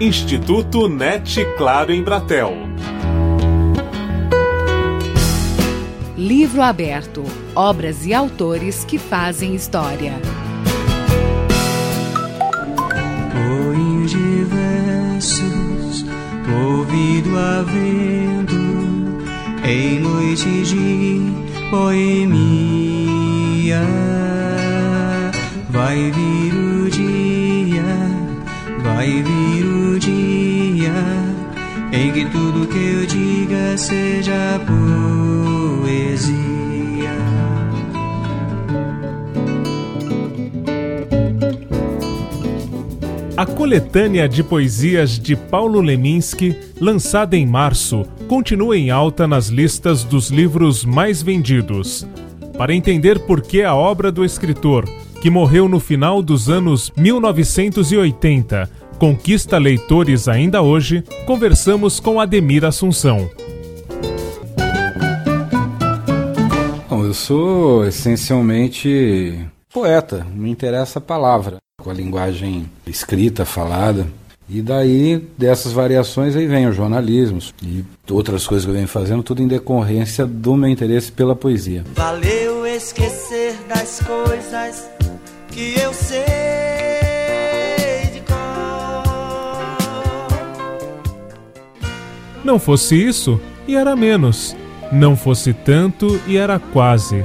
Instituto NET Claro em Bratel. Livro aberto. Obras e autores que fazem história. Poinhos de versos, ouvido a vento, em noite de poemia. Vai vir o vai vir o dia, em que tudo que eu diga seja poesia. A coletânea de poesias de Paulo Leminski, lançada em março, continua em alta nas listas dos livros mais vendidos. Para entender por que a obra do escritor, que morreu no final dos anos 1980, conquista leitores ainda hoje, conversamos com Ademir Assunção. Bom, eu sou essencialmente poeta, me interessa a palavra com a linguagem escrita, falada. E daí, dessas variações, aí vem o jornalismo e outras coisas que eu venho fazendo, tudo em decorrência do meu interesse pela poesia. Valeu esquecer das coisas que eu sei Não fosse isso, e era menos. Não fosse tanto, e era quase.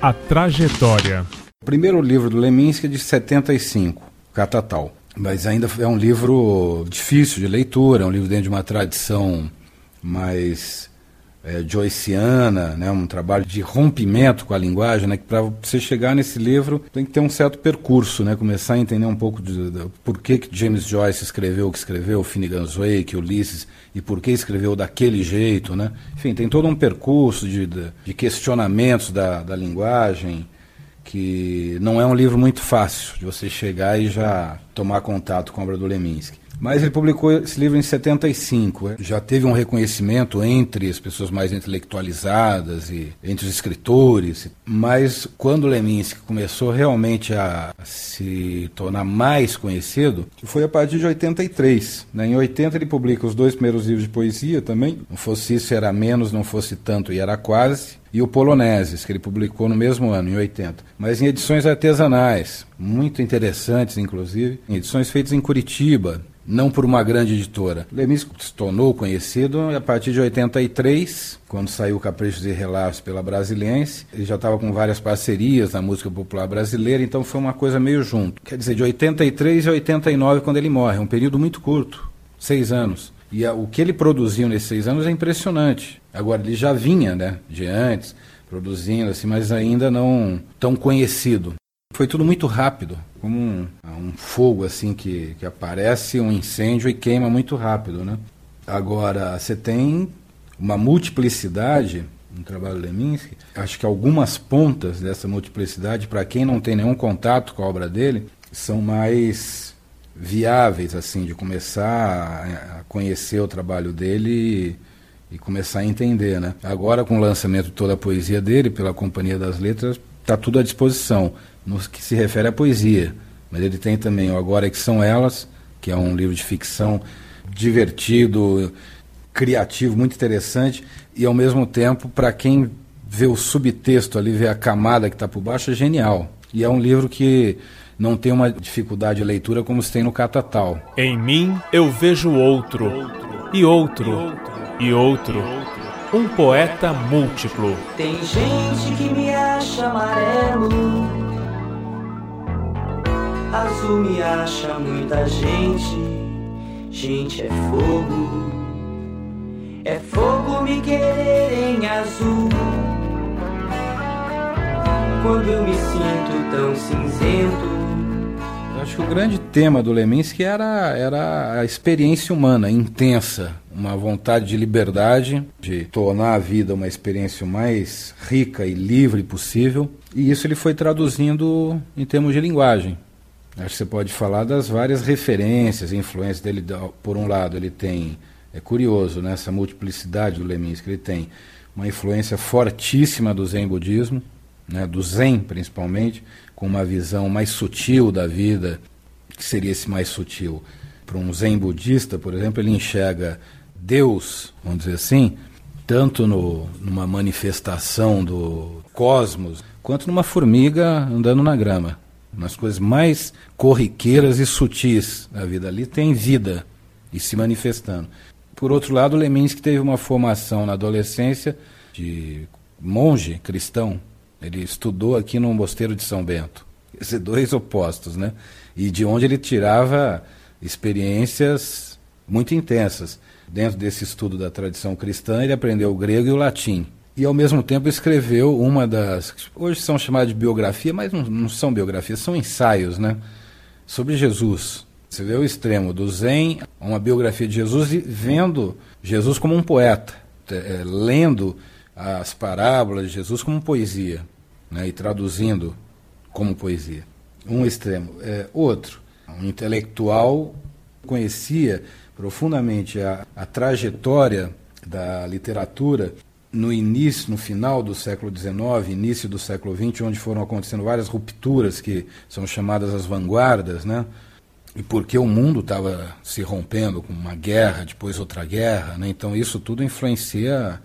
A trajetória. O primeiro livro do Leminski é de 75, Catatal. Mas ainda é um livro difícil de leitura, é um livro dentro de uma tradição mais é, joyciana, né, um trabalho de rompimento com a linguagem, né, que para você chegar nesse livro tem que ter um certo percurso, né, começar a entender um pouco de, de, por que, que James Joyce escreveu o que escreveu, Finnegan's Wake, Ulisses, e por que escreveu daquele jeito, né? Enfim, tem todo um percurso de, de, de questionamentos da, da linguagem, que não é um livro muito fácil de você chegar e já tomar contato com a obra do Leminski. Mas ele publicou esse livro em 75. Já teve um reconhecimento entre as pessoas mais intelectualizadas e entre os escritores. Mas quando Leminski começou realmente a se tornar mais conhecido, foi a partir de 83. Né? Em 80 ele publica os dois primeiros livros de poesia também. Não fosse isso, era menos, não fosse tanto e era quase e o Poloneses, que ele publicou no mesmo ano, em 80. Mas em edições artesanais, muito interessantes, inclusive, edições feitas em Curitiba, não por uma grande editora. Lemis se tornou conhecido a partir de 83, quando saiu Caprichos e Relatos pela Brasiliense. Ele já estava com várias parcerias na música popular brasileira, então foi uma coisa meio junto. Quer dizer, de 83 a 89, quando ele morre, é um período muito curto, seis anos. E a, o que ele produziu nesses seis anos é impressionante. Agora, ele já vinha, né, de antes, produzindo, assim, mas ainda não tão conhecido. Foi tudo muito rápido, como um, um fogo, assim, que, que aparece, um incêndio e queima muito rápido, né? Agora, você tem uma multiplicidade no trabalho Leminski. Acho que algumas pontas dessa multiplicidade, para quem não tem nenhum contato com a obra dele, são mais viáveis, assim, de começar a conhecer o trabalho dele e, e começar a entender, né? Agora, com o lançamento de toda a poesia dele pela Companhia das Letras, está tudo à disposição, no que se refere à poesia. Mas ele tem também o Agora é que São Elas, que é um livro de ficção divertido, criativo, muito interessante, e ao mesmo tempo, para quem vê o subtexto ali, vê a camada que está por baixo, é genial. E é um livro que não tem uma dificuldade de leitura como se tem no Catatal. Em mim eu vejo outro, e outro, e outro. Um poeta múltiplo. Tem gente que me acha amarelo, azul me acha muita gente. Gente é fogo, é fogo me querer em azul. Quando eu me sinto tão cinzento. Eu acho que o grande tema do Leminski era, era a experiência humana intensa, uma vontade de liberdade, de tornar a vida uma experiência mais rica e livre possível. E isso ele foi traduzindo em termos de linguagem. Acho que você pode falar das várias referências, influências dele. Por um lado, ele tem, é curioso, né, essa multiplicidade do Leminski, ele tem uma influência fortíssima do Zen budismo, né, do Zen principalmente, com uma visão mais sutil da vida, que seria esse mais sutil. Para um Zen budista, por exemplo, ele enxerga Deus, vamos dizer assim, tanto no, numa manifestação do cosmos, quanto numa formiga andando na grama. Nas coisas mais corriqueiras e sutis da vida. Ali tem vida e se manifestando. Por outro lado, Leminski teve uma formação na adolescência de monge cristão. Ele estudou aqui no Mosteiro de São Bento. Esses dois opostos, né? E de onde ele tirava experiências muito intensas. Dentro desse estudo da tradição cristã, ele aprendeu o grego e o latim. E, ao mesmo tempo, escreveu uma das. Hoje são chamadas de biografia, mas não, não são biografias, são ensaios, né? Sobre Jesus. Você vê o extremo do Zen, uma biografia de Jesus, e vendo Jesus como um poeta, é, lendo as parábolas de Jesus como poesia, né, e traduzindo como poesia. Um extremo. É, outro, um intelectual conhecia profundamente a, a trajetória da literatura no início, no final do século XIX, início do século XX, onde foram acontecendo várias rupturas que são chamadas as vanguardas, né? E porque o mundo estava se rompendo com uma guerra, depois outra guerra, né? Então isso tudo influencia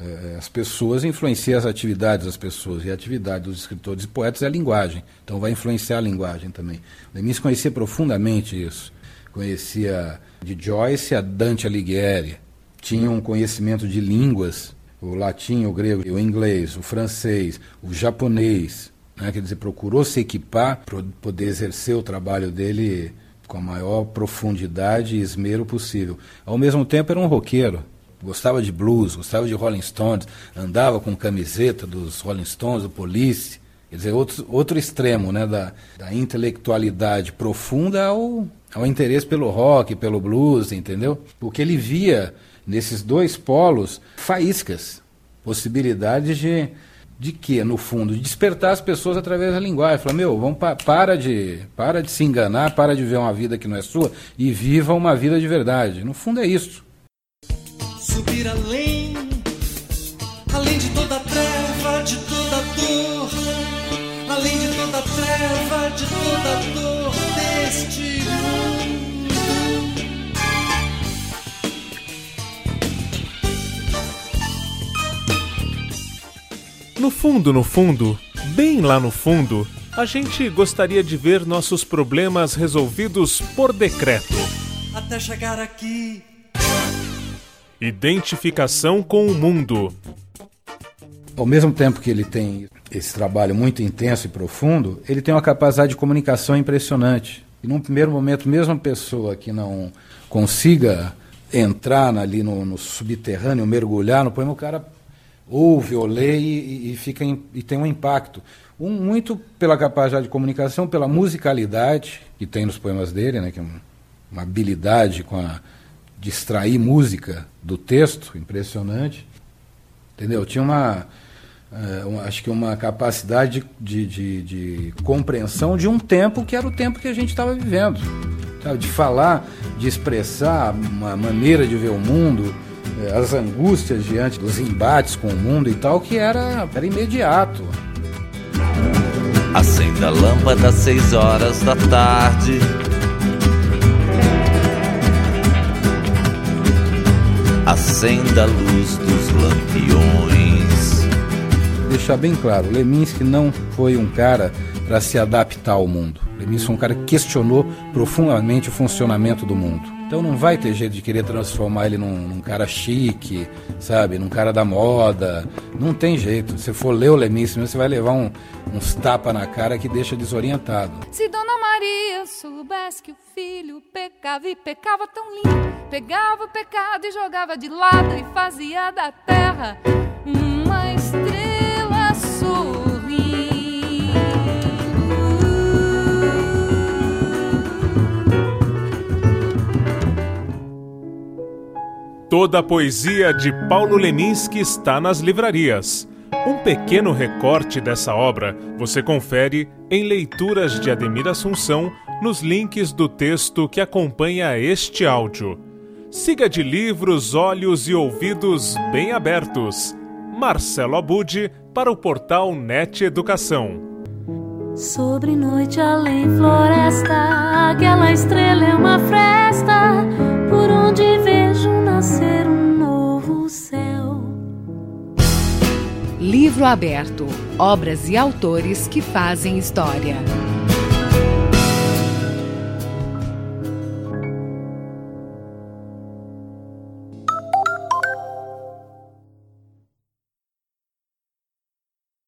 eh, as pessoas, influencia as atividades das pessoas. E a atividade dos escritores e poetas é a linguagem. Então vai influenciar a linguagem também. Lemis conhecia profundamente isso. Conhecia de Joyce a Dante Alighieri. Tinha um conhecimento de línguas o latim, o grego, o inglês, o francês, o japonês. Né? Quer dizer, procurou se equipar para poder exercer o trabalho dele com a maior profundidade e esmero possível. Ao mesmo tempo, era um roqueiro. Gostava de blues, gostava de Rolling Stones, andava com camiseta dos Rolling Stones, do Police. Quer dizer, outro, outro extremo né, da, da intelectualidade profunda ao, ao interesse pelo rock, pelo blues, entendeu? Porque ele via nesses dois polos faíscas, possibilidades de de que, no fundo, de despertar as pessoas através da linguagem. Falar, meu, vamos pa para de para de se enganar, para de ver uma vida que não é sua e viva uma vida de verdade. No fundo é isso. Subir além, além de toda treva, fundo, no fundo, bem lá no fundo, a gente gostaria de ver nossos problemas resolvidos por decreto. Até chegar aqui. Identificação com o mundo. Ao mesmo tempo que ele tem esse trabalho muito intenso e profundo, ele tem uma capacidade de comunicação impressionante. E num primeiro momento, mesmo uma pessoa que não consiga entrar ali no, no subterrâneo, mergulhar no poema, o cara ouve ou lê e, e fica em, e tem um impacto. Um, muito pela capacidade de comunicação, pela musicalidade que tem nos poemas dele, né, que é uma, habilidade com a de extrair música do texto impressionante. Entendeu? Tinha uma, uh, uma acho que uma capacidade de, de, de, compreensão de um tempo que era o tempo que a gente estava vivendo. Sabe? De falar, de expressar uma maneira de ver o mundo, as angústias diante dos embates com o mundo e tal, que era, era imediato. Acenda a lâmpada às seis horas da tarde. Acenda a luz dos lampiões. Deixar bem claro, Leminski não foi um cara para se adaptar ao mundo. Leminski foi um cara que questionou profundamente o funcionamento do mundo. Então não vai ter jeito de querer transformar ele num, num, cara chique, sabe? Num cara da moda. Não tem jeito. Se for ler o Lemíssimo, você vai levar um, uns tapas na cara que deixa desorientado. Se Dona Maria soubesse que o filho pecava e pecava tão lindo, pegava o pecado e jogava de lado e fazia da terra Toda a poesia de Paulo Leminski está nas livrarias. Um pequeno recorte dessa obra você confere em Leituras de Ademir Assunção nos links do texto que acompanha este áudio. Siga de livros, olhos e ouvidos bem abertos. Marcelo Abude para o portal NET Educação. Sobre noite além floresta, aquela estrela é uma fresta por onde vejo nascer um novo céu. Livro aberto. Obras e autores que fazem história.